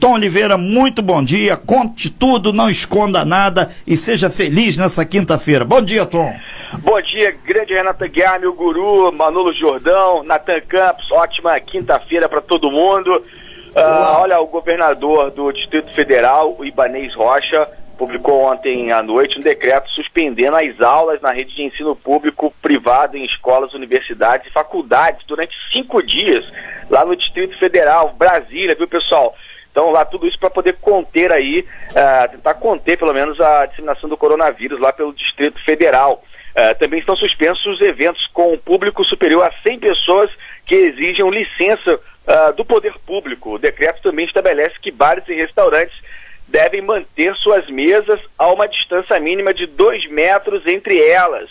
Tom Oliveira, muito bom dia. Conte tudo, não esconda nada e seja feliz nessa quinta-feira. Bom dia, Tom. Bom dia, grande Renata Guiar, meu guru, Manolo Jordão, Natan Campos. Ótima quinta-feira para todo mundo. Uh, olha, o governador do Distrito Federal, o Ibanês Rocha, publicou ontem à noite um decreto suspendendo as aulas na rede de ensino público privado em escolas, universidades e faculdades durante cinco dias lá no Distrito Federal, Brasília, viu pessoal? Então lá tudo isso para poder conter aí, uh, tentar conter pelo menos a disseminação do coronavírus lá pelo Distrito Federal. Uh, também estão suspensos os eventos com público superior a 100 pessoas que exijam licença uh, do poder público. O decreto também estabelece que bares e restaurantes devem manter suas mesas a uma distância mínima de dois metros entre elas.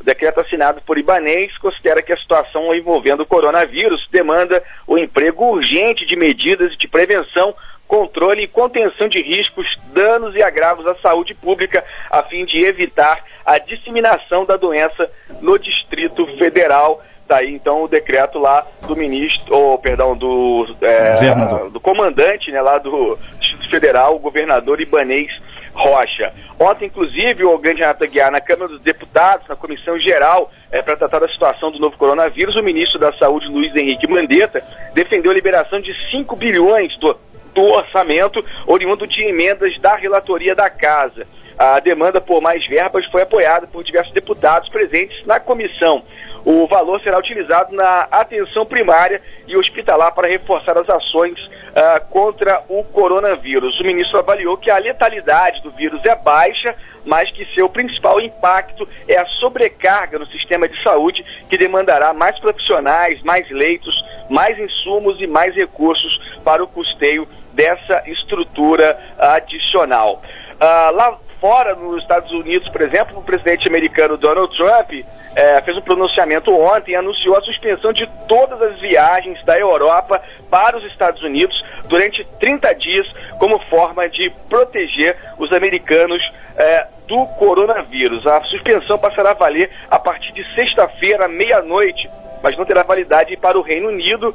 O decreto assinado por Ibanês considera que a situação envolvendo o coronavírus demanda o emprego urgente de medidas de prevenção, controle e contenção de riscos, danos e agravos à saúde pública, a fim de evitar a disseminação da doença no Distrito Federal. Daí então o decreto lá do ministro, ou perdão, do, é, do comandante né, lá do Distrito Federal, o governador Ibanês Rocha. Ontem, inclusive, o grande Renato Aguiar, na Câmara dos Deputados, na Comissão Geral, é, para tratar da situação do novo coronavírus, o ministro da Saúde, Luiz Henrique Mandetta, defendeu a liberação de 5 bilhões do, do orçamento oriundo de emendas da relatoria da Casa. A demanda por mais verbas foi apoiada por diversos deputados presentes na comissão. O valor será utilizado na atenção primária e hospitalar para reforçar as ações uh, contra o coronavírus. O ministro avaliou que a letalidade do vírus é baixa, mas que seu principal impacto é a sobrecarga no sistema de saúde, que demandará mais profissionais, mais leitos, mais insumos e mais recursos para o custeio dessa estrutura adicional. Uh, lá fora, nos Estados Unidos, por exemplo, o presidente americano Donald Trump é, fez um pronunciamento ontem e anunciou a suspensão de todas as viagens da Europa para os Estados Unidos durante 30 dias, como forma de proteger os americanos é, do coronavírus. A suspensão passará a valer a partir de sexta-feira, meia-noite, mas não terá validade para o Reino Unido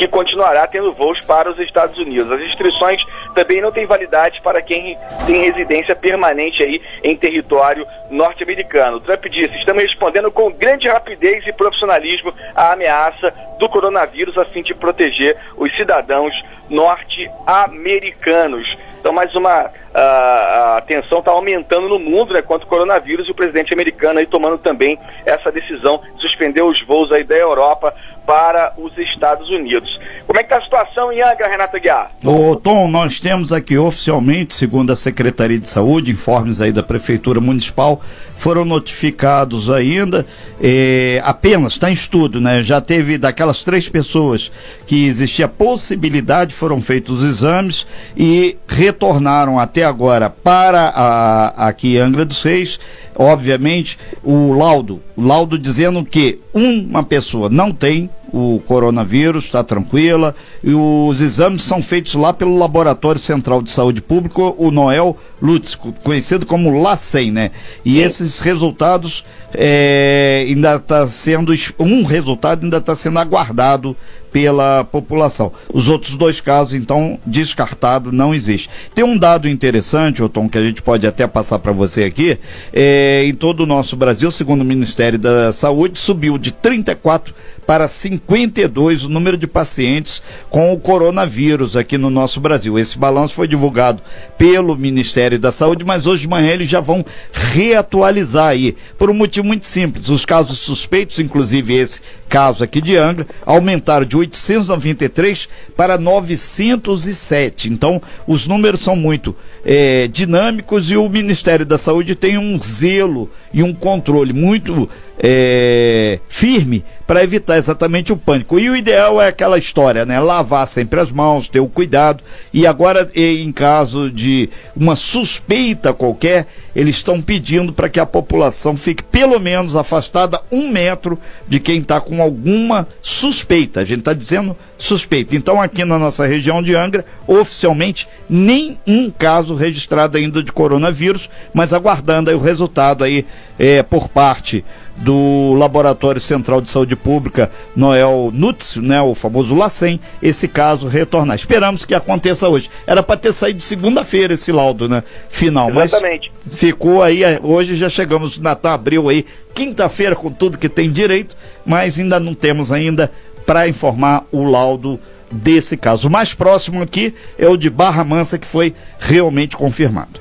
que continuará tendo voos para os Estados Unidos. As restrições também não têm validade para quem tem residência permanente aí em território norte-americano. Trump disse: estamos respondendo com grande rapidez e profissionalismo à ameaça do coronavírus a fim de proteger os cidadãos norte-americanos. Então, mais uma a, a tensão está aumentando no mundo né, quanto ao coronavírus e o presidente americano aí tomando também essa decisão de suspender os voos aí da Europa para os Estados Unidos. Como é que está a situação em Angra, Renata Guiar? Ô, Tom, nós temos aqui oficialmente, segundo a Secretaria de Saúde, informes aí da Prefeitura Municipal, foram notificados ainda, eh, apenas, está em estudo, né? Já teve daquelas três pessoas que existia possibilidade, foram feitos os exames e retornaram até agora para a, aqui Angra dos Reis obviamente, o laudo, o laudo dizendo que uma pessoa não tem o coronavírus, está tranquila, e os exames são feitos lá pelo Laboratório Central de Saúde Pública, o Noel Lutz, conhecido como LACEN, né? E Sim. esses resultados é, ainda está sendo, um resultado ainda está sendo aguardado pela população. Os outros dois casos, então, descartado, não existe. Tem um dado interessante, Tom, que a gente pode até passar para você aqui. É, em todo o nosso Brasil, segundo o Ministério da Saúde, subiu de 34 para 52 o número de pacientes com o coronavírus aqui no nosso Brasil. Esse balanço foi divulgado pelo Ministério da Saúde, mas hoje de manhã eles já vão reatualizar aí, por um motivo muito simples. Os casos suspeitos, inclusive esse caso aqui de Angra, aumentaram de 893 para 907. Então, os números são muito é, dinâmicos e o Ministério da Saúde tem um zelo e um controle muito é, firme para evitar exatamente o pânico. E o ideal é aquela história, né? Lavar sempre as mãos, ter o cuidado. E agora, em caso de uma suspeita qualquer, eles estão pedindo para que a população fique pelo menos afastada um metro de quem está com alguma suspeita. A gente está dizendo suspeita. Então, aqui na nossa região de Angra, oficialmente, nem um caso registrado ainda de coronavírus, mas aguardando o resultado aí é, por parte do Laboratório Central de Saúde Pública, Noel Nutz, né, o famoso LACEN, esse caso retornar. Esperamos que aconteça hoje. Era para ter saído segunda-feira esse laudo, né, final, Exatamente. mas ficou aí, é, hoje já chegamos, Natal abriu aí, quinta-feira com tudo que tem direito, mas ainda não temos ainda para informar o laudo desse caso. O mais próximo aqui é o de Barra Mansa, que foi realmente confirmado.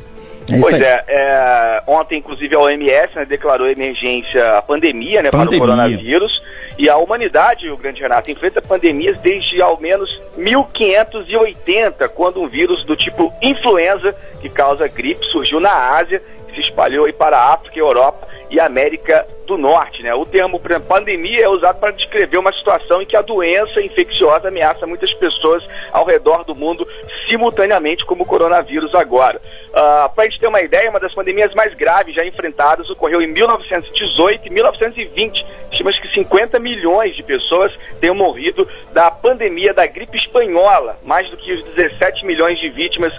É pois é, é, ontem inclusive a OMS né, declarou emergência, a pandemia, né, pandemia, para o coronavírus, e a humanidade, o grande Renato, enfrenta pandemias desde ao menos 1580, quando um vírus do tipo influenza, que causa gripe, surgiu na Ásia se espalhou aí para a África Europa e América do Norte. Né? O termo exemplo, pandemia é usado para descrever uma situação em que a doença infecciosa ameaça muitas pessoas ao redor do mundo simultaneamente, como o coronavírus agora. Uh, para a gente ter uma ideia, uma das pandemias mais graves já enfrentadas ocorreu em 1918 e 1920. Estima que 50 milhões de pessoas tenham morrido da pandemia da gripe espanhola, mais do que os 17 milhões de vítimas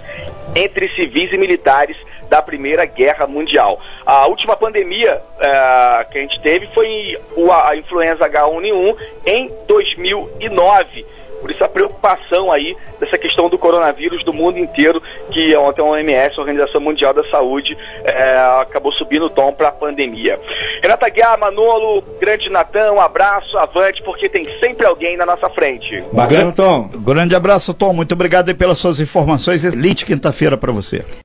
entre civis e militares da Primeira Guerra Mundial. A última pandemia uh, que a gente teve foi a influenza H1N1 em 2009. Por isso a preocupação aí dessa questão do coronavírus do mundo inteiro, que ontem a OMS, a Organização Mundial da Saúde, é, acabou subindo o tom para a pandemia. Renata Guiar, Manolo, grande Natan, um abraço, avante, porque tem sempre alguém na nossa frente. Bacana, Tom. Grande abraço, Tom. Muito obrigado pelas suas informações. Excelente quinta-feira para você.